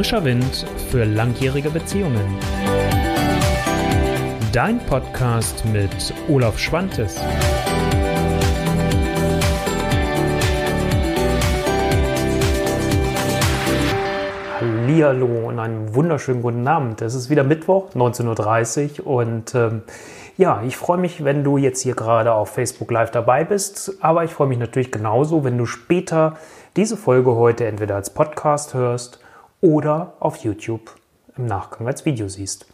Frischer Wind für langjährige Beziehungen. Dein Podcast mit Olaf Schwantes. Hallihallo und einen wunderschönen guten Abend. Es ist wieder Mittwoch, 19.30 Uhr und ähm, ja, ich freue mich, wenn du jetzt hier gerade auf Facebook Live dabei bist, aber ich freue mich natürlich genauso, wenn du später diese Folge heute entweder als Podcast hörst oder auf YouTube im Nachgang als Video siehst.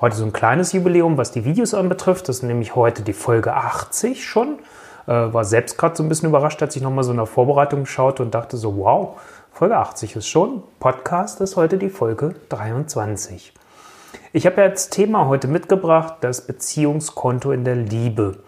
Heute so ein kleines Jubiläum, was die Videos anbetrifft. Das ist nämlich heute die Folge 80 schon. Äh, war selbst gerade so ein bisschen überrascht, als ich nochmal so in der Vorbereitung schaute und dachte so, wow, Folge 80 ist schon. Podcast ist heute die Folge 23. Ich habe ja als Thema heute mitgebracht das Beziehungskonto in der Liebe.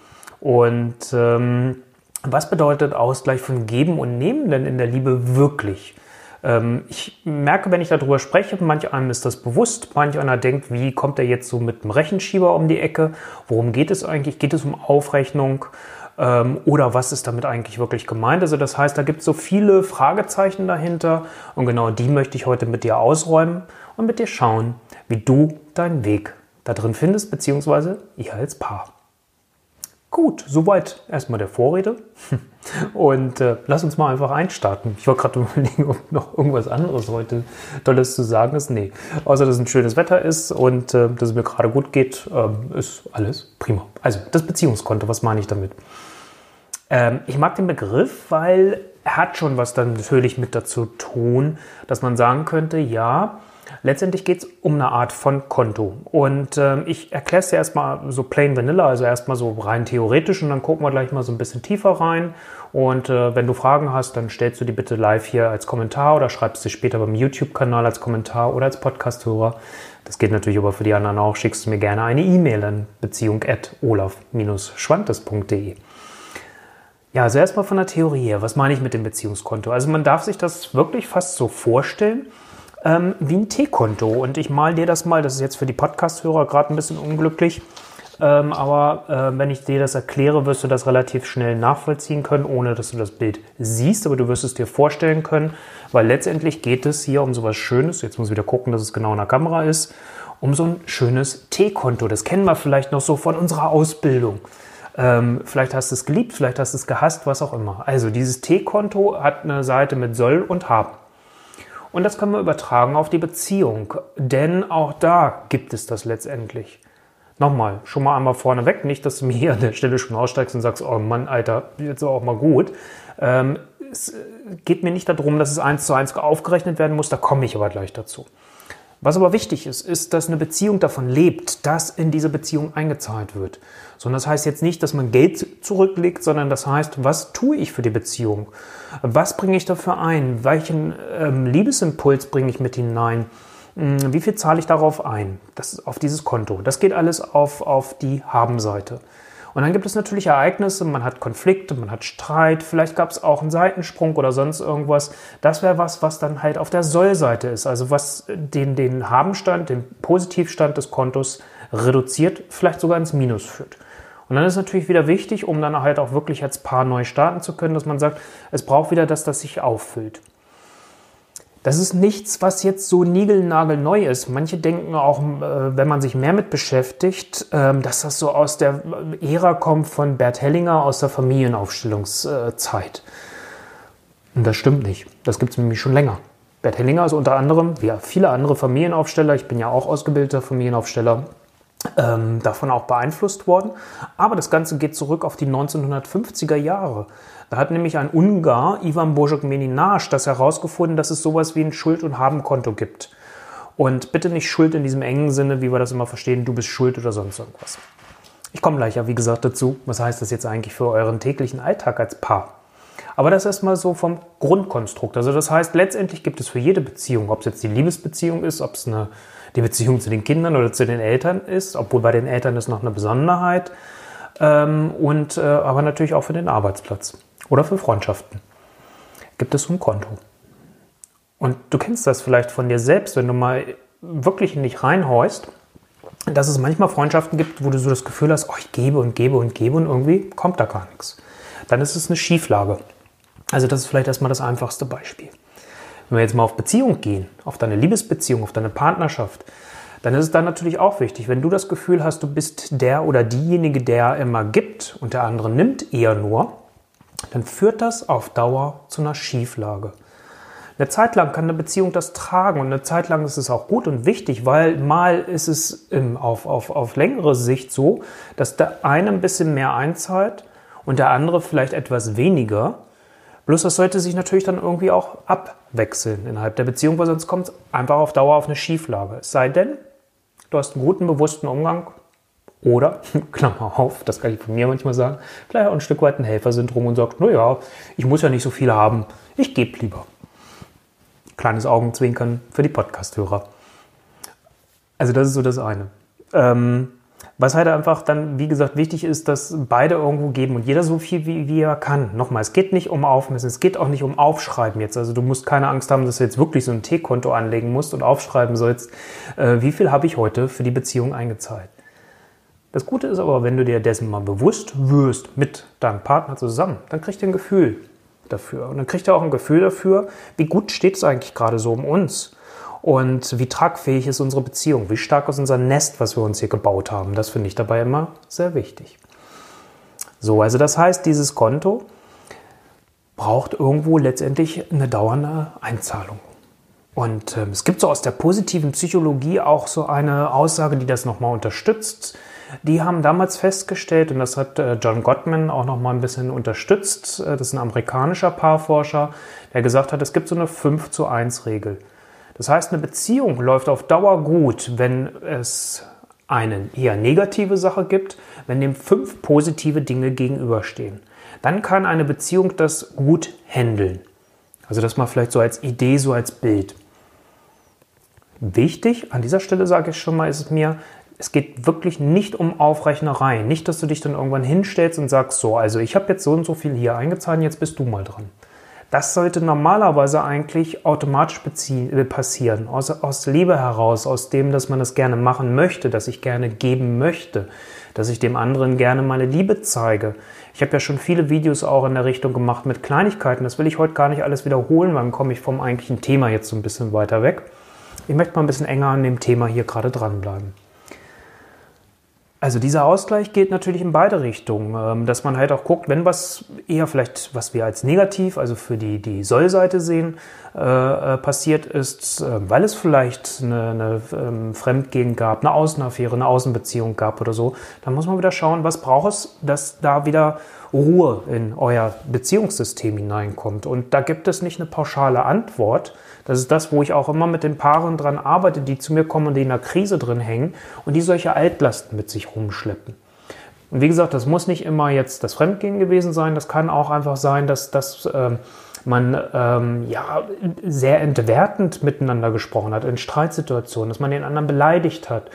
Und ähm, was bedeutet Ausgleich von Geben und Nehmen denn in der Liebe wirklich? Ähm, ich merke, wenn ich darüber spreche, manch einem ist das bewusst, manch einer denkt, wie kommt er jetzt so mit dem Rechenschieber um die Ecke? Worum geht es eigentlich? Geht es um Aufrechnung? Ähm, oder was ist damit eigentlich wirklich gemeint? Also das heißt, da gibt es so viele Fragezeichen dahinter und genau die möchte ich heute mit dir ausräumen und mit dir schauen, wie du deinen Weg da drin findest, beziehungsweise ihr als Paar. Gut, soweit erstmal der Vorrede. Und äh, lass uns mal einfach einstarten. Ich wollte gerade überlegen, ob noch irgendwas anderes heute Tolles zu sagen ist. Nee, außer dass es ein schönes Wetter ist und äh, dass es mir gerade gut geht, äh, ist alles prima. Also das Beziehungskonto, was meine ich damit? Ähm, ich mag den Begriff, weil er hat schon was dann natürlich mit dazu tun, dass man sagen könnte, ja, Letztendlich geht es um eine Art von Konto. Und äh, ich erkläre es dir erstmal so plain vanilla, also erstmal so rein theoretisch und dann gucken wir gleich mal so ein bisschen tiefer rein. Und äh, wenn du Fragen hast, dann stellst du die bitte live hier als Kommentar oder schreibst sie später beim YouTube-Kanal als Kommentar oder als Podcast-Hörer. Das geht natürlich aber für die anderen auch. Schickst du mir gerne eine E-Mail an beziehung at olaf-schwantes.de. Ja, also erstmal von der Theorie her. Was meine ich mit dem Beziehungskonto? Also man darf sich das wirklich fast so vorstellen, ähm, wie ein T-Konto. Und ich mal dir das mal, das ist jetzt für die Podcast-Hörer gerade ein bisschen unglücklich, ähm, aber äh, wenn ich dir das erkläre, wirst du das relativ schnell nachvollziehen können, ohne dass du das Bild siehst, aber du wirst es dir vorstellen können, weil letztendlich geht es hier um sowas Schönes. Jetzt muss ich wieder gucken, dass es genau in der Kamera ist. Um so ein schönes T-Konto. Das kennen wir vielleicht noch so von unserer Ausbildung. Ähm, vielleicht hast du es geliebt, vielleicht hast du es gehasst, was auch immer. Also dieses T-Konto hat eine Seite mit soll und haben. Und das können wir übertragen auf die Beziehung, denn auch da gibt es das letztendlich. Nochmal, schon mal einmal vorneweg, nicht, dass du mir hier an der Stelle schon aussteigst und sagst, oh Mann, Alter, jetzt auch mal gut. Ähm, es geht mir nicht darum, dass es eins zu eins aufgerechnet werden muss, da komme ich aber gleich dazu. Was aber wichtig ist, ist, dass eine Beziehung davon lebt, dass in diese Beziehung eingezahlt wird. Sondern das heißt jetzt nicht, dass man Geld zurücklegt, sondern das heißt, was tue ich für die Beziehung? Was bringe ich dafür ein? Welchen ähm, Liebesimpuls bringe ich mit hinein? Hm, wie viel zahle ich darauf ein? Das, auf dieses Konto. Das geht alles auf, auf die Habenseite. Und dann gibt es natürlich Ereignisse, man hat Konflikte, man hat Streit, vielleicht gab es auch einen Seitensprung oder sonst irgendwas. Das wäre was, was dann halt auf der Sollseite ist, also was den, den Habenstand, den Positivstand des Kontos reduziert, vielleicht sogar ins Minus führt. Und dann ist natürlich wieder wichtig, um dann halt auch wirklich als Paar neu starten zu können, dass man sagt, es braucht wieder das, das sich auffüllt. Das ist nichts, was jetzt so niegelnagelneu ist. Manche denken auch, äh, wenn man sich mehr mit beschäftigt, ähm, dass das so aus der Ära kommt von Bert Hellinger aus der Familienaufstellungszeit. Und das stimmt nicht. Das gibt es nämlich schon länger. Bert Hellinger ist unter anderem, wie viele andere Familienaufsteller, ich bin ja auch ausgebildeter Familienaufsteller, ähm, davon auch beeinflusst worden. Aber das Ganze geht zurück auf die 1950er Jahre. Da hat nämlich ein Ungar, Ivan Božek Meninage, das herausgefunden, dass es sowas wie ein Schuld- und Habenkonto gibt. Und bitte nicht Schuld in diesem engen Sinne, wie wir das immer verstehen, du bist schuld oder sonst irgendwas. Ich komme gleich ja, wie gesagt, dazu. Was heißt das jetzt eigentlich für euren täglichen Alltag als Paar? Aber das erstmal so vom Grundkonstrukt. Also das heißt, letztendlich gibt es für jede Beziehung, ob es jetzt die Liebesbeziehung ist, ob es eine die Beziehung zu den Kindern oder zu den Eltern ist, obwohl bei den Eltern ist noch eine Besonderheit. Ähm, und äh, aber natürlich auch für den Arbeitsplatz oder für Freundschaften. Gibt es ein Konto. Und du kennst das vielleicht von dir selbst, wenn du mal wirklich in dich reinhorchst, dass es manchmal Freundschaften gibt, wo du so das Gefühl hast, oh, ich gebe und gebe und gebe und irgendwie kommt da gar nichts. Dann ist es eine Schieflage. Also das ist vielleicht erstmal das einfachste Beispiel. Wenn wir jetzt mal auf Beziehung gehen, auf deine Liebesbeziehung, auf deine Partnerschaft, dann ist es dann natürlich auch wichtig, wenn du das Gefühl hast, du bist der oder diejenige, der immer gibt und der andere nimmt eher nur, dann führt das auf Dauer zu einer Schieflage. Eine Zeit lang kann eine Beziehung das tragen und eine Zeit lang ist es auch gut und wichtig, weil mal ist es auf, auf, auf längere Sicht so, dass der eine ein bisschen mehr einzahlt und der andere vielleicht etwas weniger. Bloß das sollte sich natürlich dann irgendwie auch abwechseln innerhalb der Beziehung, weil sonst kommt es einfach auf Dauer auf eine Schieflage. Es sei denn, du hast einen guten, bewussten Umgang oder, Klammer auf, das kann ich von mir manchmal sagen, vielleicht auch ein Stück weit ein Helfersyndrom und sagt, naja, ich muss ja nicht so viel haben, ich gebe lieber. Kleines Augenzwinkern für die Podcasthörer. Also das ist so das eine. Ähm, was halt einfach dann, wie gesagt, wichtig ist, dass beide irgendwo geben und jeder so viel, wie, wie er kann. Nochmal, es geht nicht um Aufmessen, es geht auch nicht um Aufschreiben jetzt. Also du musst keine Angst haben, dass du jetzt wirklich so ein T-Konto anlegen musst und aufschreiben sollst, äh, wie viel habe ich heute für die Beziehung eingezahlt. Das Gute ist aber, wenn du dir dessen mal bewusst wirst mit deinem Partner zusammen, dann kriegst du ein Gefühl dafür. Und dann kriegt er auch ein Gefühl dafür, wie gut steht es eigentlich gerade so um uns. Und wie tragfähig ist unsere Beziehung? Wie stark ist unser Nest, was wir uns hier gebaut haben? Das finde ich dabei immer sehr wichtig. So, also das heißt, dieses Konto braucht irgendwo letztendlich eine dauernde Einzahlung. Und ähm, es gibt so aus der positiven Psychologie auch so eine Aussage, die das nochmal unterstützt. Die haben damals festgestellt, und das hat äh, John Gottman auch nochmal ein bisschen unterstützt, äh, das ist ein amerikanischer Paarforscher, der gesagt hat, es gibt so eine 5 zu 1 Regel. Das heißt, eine Beziehung läuft auf Dauer gut, wenn es eine eher negative Sache gibt, wenn dem fünf positive Dinge gegenüberstehen. Dann kann eine Beziehung das gut handeln. Also das mal vielleicht so als Idee, so als Bild. Wichtig, an dieser Stelle sage ich schon mal, ist es mir, es geht wirklich nicht um Aufrechnerei. Nicht, dass du dich dann irgendwann hinstellst und sagst, so, also ich habe jetzt so und so viel hier eingezahlt, jetzt bist du mal dran. Das sollte normalerweise eigentlich automatisch äh, passieren, aus, aus Liebe heraus, aus dem, dass man das gerne machen möchte, dass ich gerne geben möchte, dass ich dem anderen gerne meine Liebe zeige. Ich habe ja schon viele Videos auch in der Richtung gemacht mit Kleinigkeiten. Das will ich heute gar nicht alles wiederholen, weil dann komme ich vom eigentlichen Thema jetzt so ein bisschen weiter weg. Ich möchte mal ein bisschen enger an dem Thema hier gerade dranbleiben. Also dieser Ausgleich geht natürlich in beide Richtungen, ähm, dass man halt auch guckt, wenn was eher vielleicht, was wir als negativ, also für die, die Soll-Seite sehen, äh, äh passiert ist, äh, weil es vielleicht eine, eine ähm, Fremdgehen gab, eine Außenaffäre, eine Außenbeziehung gab oder so, dann muss man wieder schauen, was braucht es, dass da wieder Ruhe in euer Beziehungssystem hineinkommt. Und da gibt es nicht eine pauschale Antwort, das ist das, wo ich auch immer mit den Paaren dran arbeite, die zu mir kommen und die in einer Krise drin hängen und die solche Altlasten mit sich rumschleppen. Und wie gesagt, das muss nicht immer jetzt das Fremdgehen gewesen sein. Das kann auch einfach sein, dass, dass ähm, man ähm, ja, sehr entwertend miteinander gesprochen hat in Streitsituationen, dass man den anderen beleidigt hat,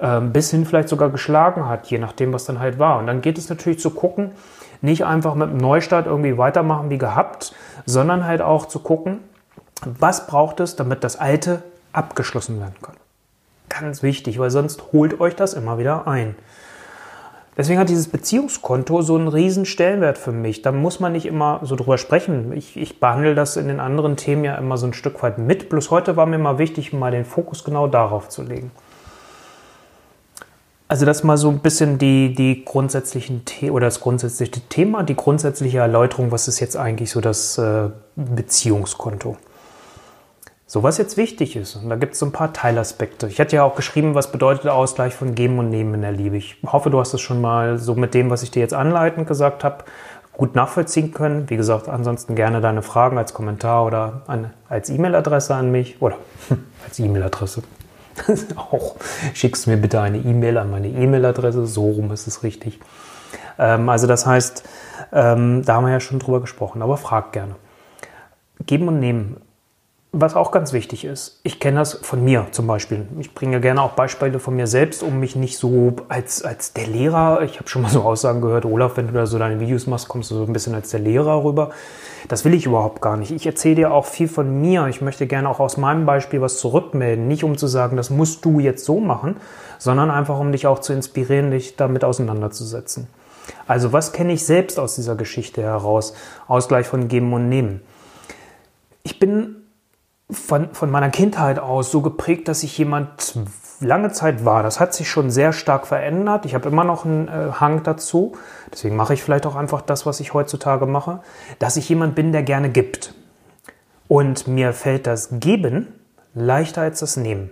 ähm, bis hin vielleicht sogar geschlagen hat, je nachdem, was dann halt war. Und dann geht es natürlich zu gucken, nicht einfach mit einem Neustart irgendwie weitermachen wie gehabt, sondern halt auch zu gucken, was braucht es, damit das Alte abgeschlossen werden kann? Ganz wichtig, weil sonst holt euch das immer wieder ein. Deswegen hat dieses Beziehungskonto so einen riesen Stellenwert für mich. Da muss man nicht immer so drüber sprechen. Ich, ich, behandle das in den anderen Themen ja immer so ein Stück weit mit. Bloß heute war mir mal wichtig, mal den Fokus genau darauf zu legen. Also das mal so ein bisschen die, die grundsätzlichen The oder das grundsätzliche Thema, die grundsätzliche Erläuterung, was ist jetzt eigentlich so das äh, Beziehungskonto. So, was jetzt wichtig ist, und da gibt es so ein paar Teilaspekte. Ich hatte ja auch geschrieben, was bedeutet Ausgleich von Geben und Nehmen in der Liebe. Ich hoffe, du hast es schon mal so mit dem, was ich dir jetzt anleitend gesagt habe, gut nachvollziehen können. Wie gesagt, ansonsten gerne deine Fragen als Kommentar oder an, als E-Mail-Adresse an mich oder als E-Mail-Adresse. auch schickst mir bitte eine E-Mail an meine E-Mail-Adresse, so rum ist es richtig. Ähm, also das heißt, ähm, da haben wir ja schon drüber gesprochen, aber frag gerne. Geben und nehmen was auch ganz wichtig ist, ich kenne das von mir zum Beispiel. Ich bringe gerne auch Beispiele von mir selbst, um mich nicht so als, als der Lehrer, ich habe schon mal so Aussagen gehört, Olaf, wenn du da so deine Videos machst, kommst du so ein bisschen als der Lehrer rüber. Das will ich überhaupt gar nicht. Ich erzähle dir auch viel von mir. Ich möchte gerne auch aus meinem Beispiel was zurückmelden. Nicht um zu sagen, das musst du jetzt so machen, sondern einfach um dich auch zu inspirieren, dich damit auseinanderzusetzen. Also was kenne ich selbst aus dieser Geschichte heraus? Ausgleich von Geben und Nehmen. Ich bin von, von meiner Kindheit aus so geprägt, dass ich jemand lange Zeit war. Das hat sich schon sehr stark verändert. Ich habe immer noch einen äh, Hang dazu. Deswegen mache ich vielleicht auch einfach das, was ich heutzutage mache, dass ich jemand bin, der gerne gibt. Und mir fällt das Geben leichter als das Nehmen.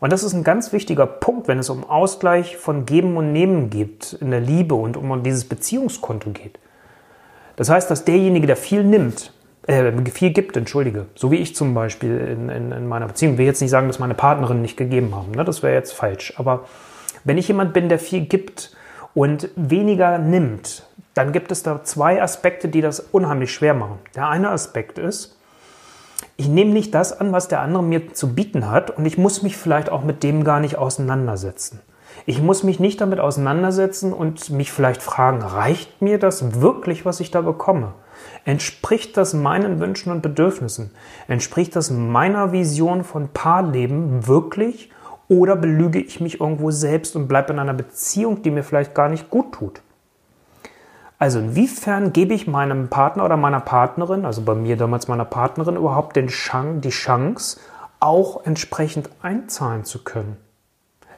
Und das ist ein ganz wichtiger Punkt, wenn es um Ausgleich von Geben und Nehmen geht in der Liebe und um dieses Beziehungskonto geht. Das heißt, dass derjenige, der viel nimmt, äh, viel gibt, entschuldige, so wie ich zum Beispiel in, in, in meiner Beziehung, ich will jetzt nicht sagen, dass meine Partnerin nicht gegeben haben, ne? das wäre jetzt falsch, aber wenn ich jemand bin, der viel gibt und weniger nimmt, dann gibt es da zwei Aspekte, die das unheimlich schwer machen. Der eine Aspekt ist, ich nehme nicht das an, was der andere mir zu bieten hat und ich muss mich vielleicht auch mit dem gar nicht auseinandersetzen. Ich muss mich nicht damit auseinandersetzen und mich vielleicht fragen, reicht mir das wirklich, was ich da bekomme? Entspricht das meinen Wünschen und Bedürfnissen? Entspricht das meiner Vision von Paarleben wirklich? Oder belüge ich mich irgendwo selbst und bleibe in einer Beziehung, die mir vielleicht gar nicht gut tut? Also inwiefern gebe ich meinem Partner oder meiner Partnerin, also bei mir damals meiner Partnerin, überhaupt den Chance, die Chance, auch entsprechend einzahlen zu können?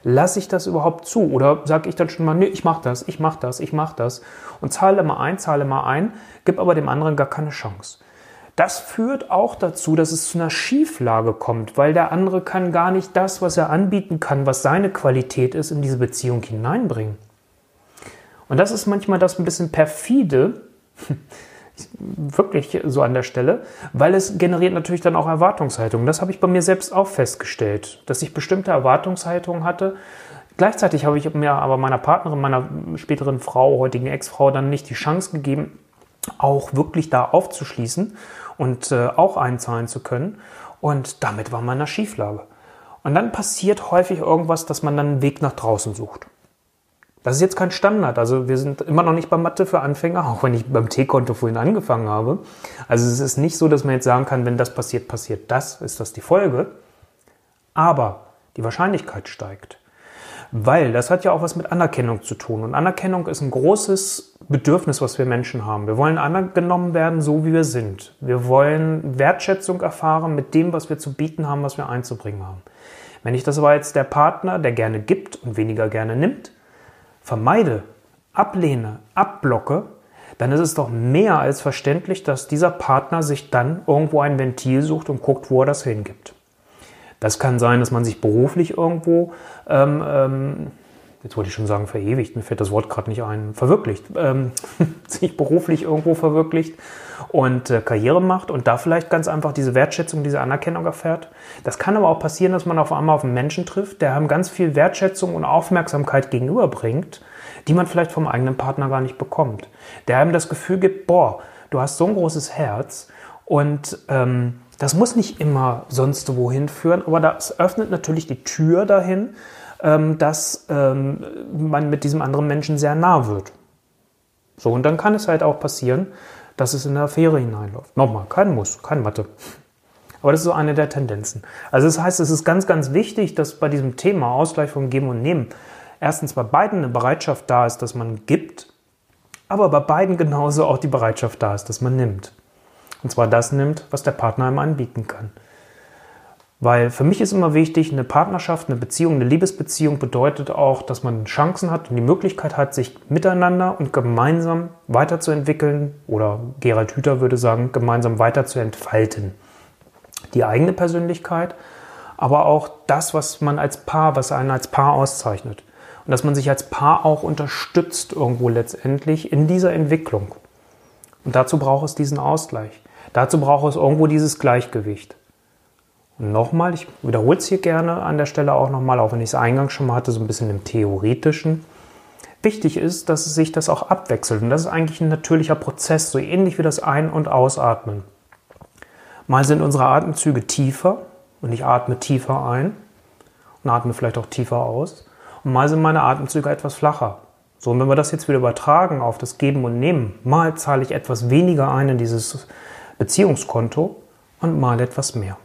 Lasse ich das überhaupt zu? Oder sage ich dann schon mal, nee, ich mache das, ich mache das, ich mache das und zahle immer ein, zahle immer ein, gebe aber dem anderen gar keine Chance. Das führt auch dazu, dass es zu einer Schieflage kommt, weil der andere kann gar nicht das, was er anbieten kann, was seine Qualität ist, in diese Beziehung hineinbringen. Und das ist manchmal das ein bisschen perfide, wirklich so an der Stelle, weil es generiert natürlich dann auch Erwartungshaltungen. Das habe ich bei mir selbst auch festgestellt, dass ich bestimmte Erwartungshaltungen hatte. Gleichzeitig habe ich mir aber meiner Partnerin, meiner späteren Frau, heutigen Ex-Frau, dann nicht die Chance gegeben, auch wirklich da aufzuschließen und äh, auch einzahlen zu können. Und damit war man in einer Schieflage. Und dann passiert häufig irgendwas, dass man dann einen Weg nach draußen sucht. Das ist jetzt kein Standard. Also wir sind immer noch nicht bei Mathe für Anfänger, auch wenn ich beim T-Konto vorhin angefangen habe. Also es ist nicht so, dass man jetzt sagen kann, wenn das passiert, passiert das, ist das die Folge. Aber die Wahrscheinlichkeit steigt. Weil das hat ja auch was mit Anerkennung zu tun. Und Anerkennung ist ein großes Bedürfnis, was wir Menschen haben. Wir wollen anergenommen werden, so wie wir sind. Wir wollen Wertschätzung erfahren mit dem, was wir zu bieten haben, was wir einzubringen haben. Wenn ich das aber jetzt der Partner, der gerne gibt und weniger gerne nimmt, vermeide, ablehne, abblocke, dann ist es doch mehr als verständlich, dass dieser Partner sich dann irgendwo ein Ventil sucht und guckt, wo er das hingibt. Das kann sein, dass man sich beruflich irgendwo, ähm, ähm, jetzt wollte ich schon sagen verewigt, mir fällt das Wort gerade nicht ein, verwirklicht, ähm, sich beruflich irgendwo verwirklicht und äh, Karriere macht und da vielleicht ganz einfach diese Wertschätzung, diese Anerkennung erfährt. Das kann aber auch passieren, dass man auf einmal auf einen Menschen trifft, der einem ganz viel Wertschätzung und Aufmerksamkeit gegenüberbringt, die man vielleicht vom eigenen Partner gar nicht bekommt. Der einem das Gefühl gibt, boah, du hast so ein großes Herz und ähm, das muss nicht immer sonst wohin führen, aber das öffnet natürlich die Tür dahin, dass ähm, man mit diesem anderen Menschen sehr nah wird. So, und dann kann es halt auch passieren, dass es in eine Affäre hineinläuft. Nochmal, kein Muss, kein Mathe. Aber das ist so eine der Tendenzen. Also das heißt, es ist ganz, ganz wichtig, dass bei diesem Thema Ausgleich von Geben und Nehmen erstens bei beiden eine Bereitschaft da ist, dass man gibt, aber bei beiden genauso auch die Bereitschaft da ist, dass man nimmt. Und zwar das nimmt, was der Partner einem anbieten kann. Weil für mich ist immer wichtig, eine Partnerschaft, eine Beziehung, eine Liebesbeziehung bedeutet auch, dass man Chancen hat und die Möglichkeit hat, sich miteinander und gemeinsam weiterzuentwickeln oder Gerald Hüther würde sagen, gemeinsam weiterzuentfalten. Die eigene Persönlichkeit, aber auch das, was man als Paar, was einen als Paar auszeichnet. Und dass man sich als Paar auch unterstützt irgendwo letztendlich in dieser Entwicklung. Und dazu braucht es diesen Ausgleich. Dazu braucht es irgendwo dieses Gleichgewicht. Nochmal, ich wiederhole es hier gerne an der Stelle auch nochmal, auch wenn ich es eingangs schon mal hatte, so ein bisschen im Theoretischen. Wichtig ist, dass sich das auch abwechselt. Und das ist eigentlich ein natürlicher Prozess, so ähnlich wie das Ein- und Ausatmen. Mal sind unsere Atemzüge tiefer und ich atme tiefer ein und atme vielleicht auch tiefer aus. Und mal sind meine Atemzüge etwas flacher. So, und wenn wir das jetzt wieder übertragen auf das Geben und Nehmen, mal zahle ich etwas weniger ein in dieses Beziehungskonto und mal etwas mehr.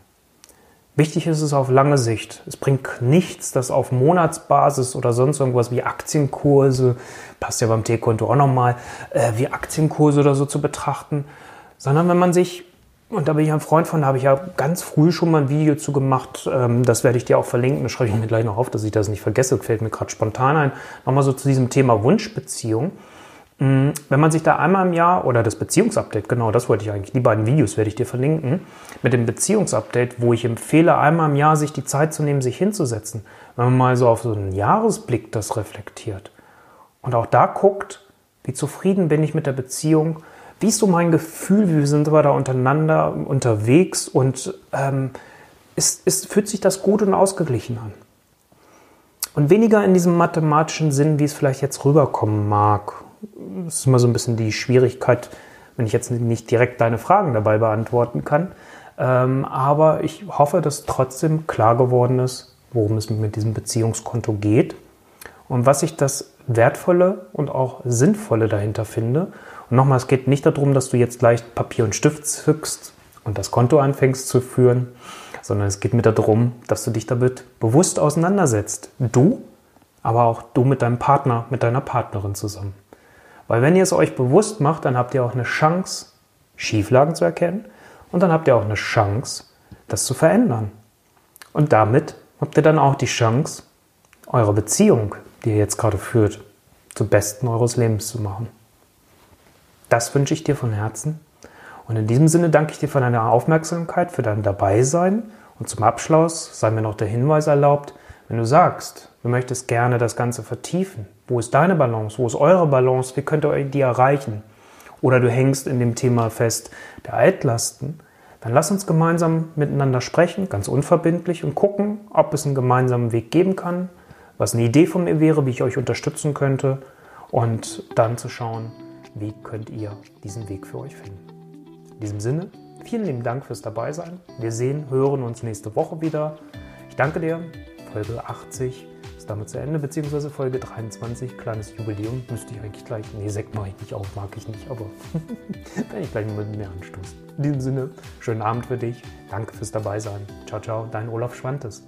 Wichtig ist es auf lange Sicht. Es bringt nichts, das auf Monatsbasis oder sonst irgendwas wie Aktienkurse, passt ja beim T-Konto auch nochmal, äh, wie Aktienkurse oder so zu betrachten, sondern wenn man sich und da bin ich ein Freund von, da habe ich ja ganz früh schon mal ein Video zu gemacht. Ähm, das werde ich dir auch verlinken. Das schreibe ich mir gleich noch auf, dass ich das nicht vergesse. Fällt mir gerade spontan ein. Nochmal so zu diesem Thema Wunschbeziehung. Mm, wenn man sich da einmal im Jahr oder das Beziehungsupdate, genau das wollte ich eigentlich, die beiden Videos werde ich dir verlinken, mit dem Beziehungsupdate, wo ich empfehle, einmal im Jahr sich die Zeit zu nehmen, sich hinzusetzen. Wenn man mal so auf so einen Jahresblick das reflektiert und auch da guckt, wie zufrieden bin ich mit der Beziehung, wie ist so mein Gefühl, wie sind wir da untereinander unterwegs und ähm, ist, ist, fühlt sich das gut und ausgeglichen an? Und weniger in diesem mathematischen Sinn, wie es vielleicht jetzt rüberkommen mag. Das ist immer so ein bisschen die Schwierigkeit, wenn ich jetzt nicht direkt deine Fragen dabei beantworten kann. Ähm, aber ich hoffe, dass trotzdem klar geworden ist, worum es mit diesem Beziehungskonto geht und was ich das Wertvolle und auch Sinnvolle dahinter finde und nochmal, es geht nicht darum, dass du jetzt gleich Papier und Stift zückst und das Konto anfängst zu führen, sondern es geht mir darum, dass du dich damit bewusst auseinandersetzt. Du, aber auch du mit deinem Partner, mit deiner Partnerin zusammen. Weil wenn ihr es euch bewusst macht, dann habt ihr auch eine Chance, Schieflagen zu erkennen und dann habt ihr auch eine Chance, das zu verändern. Und damit habt ihr dann auch die Chance, eure Beziehung, die ihr jetzt gerade führt, zum Besten eures Lebens zu machen. Das wünsche ich dir von Herzen. Und in diesem Sinne danke ich dir für deine Aufmerksamkeit, für dein Dabeisein. Und zum Abschluss sei mir noch der Hinweis erlaubt, wenn du sagst, du möchtest gerne das Ganze vertiefen, wo ist deine Balance, wo ist eure Balance, wie könnt ihr die erreichen? Oder du hängst in dem Thema fest der Altlasten, dann lass uns gemeinsam miteinander sprechen, ganz unverbindlich und gucken, ob es einen gemeinsamen Weg geben kann, was eine Idee von mir wäre, wie ich euch unterstützen könnte und dann zu schauen, wie könnt ihr diesen Weg für euch finden. In diesem Sinne, vielen lieben Dank fürs Dabeisein. Wir sehen, hören uns nächste Woche wieder. Ich danke dir. Folge 80 ist damit zu Ende, beziehungsweise Folge 23, kleines Jubiläum. Müsste ich eigentlich gleich, nee, Sekt mache ich nicht auf, mag ich nicht, aber wenn ich gleich mal mit mir anstoßen. In diesem Sinne, schönen Abend für dich. Danke fürs Dabeisein. Ciao, ciao, dein Olaf Schwantes.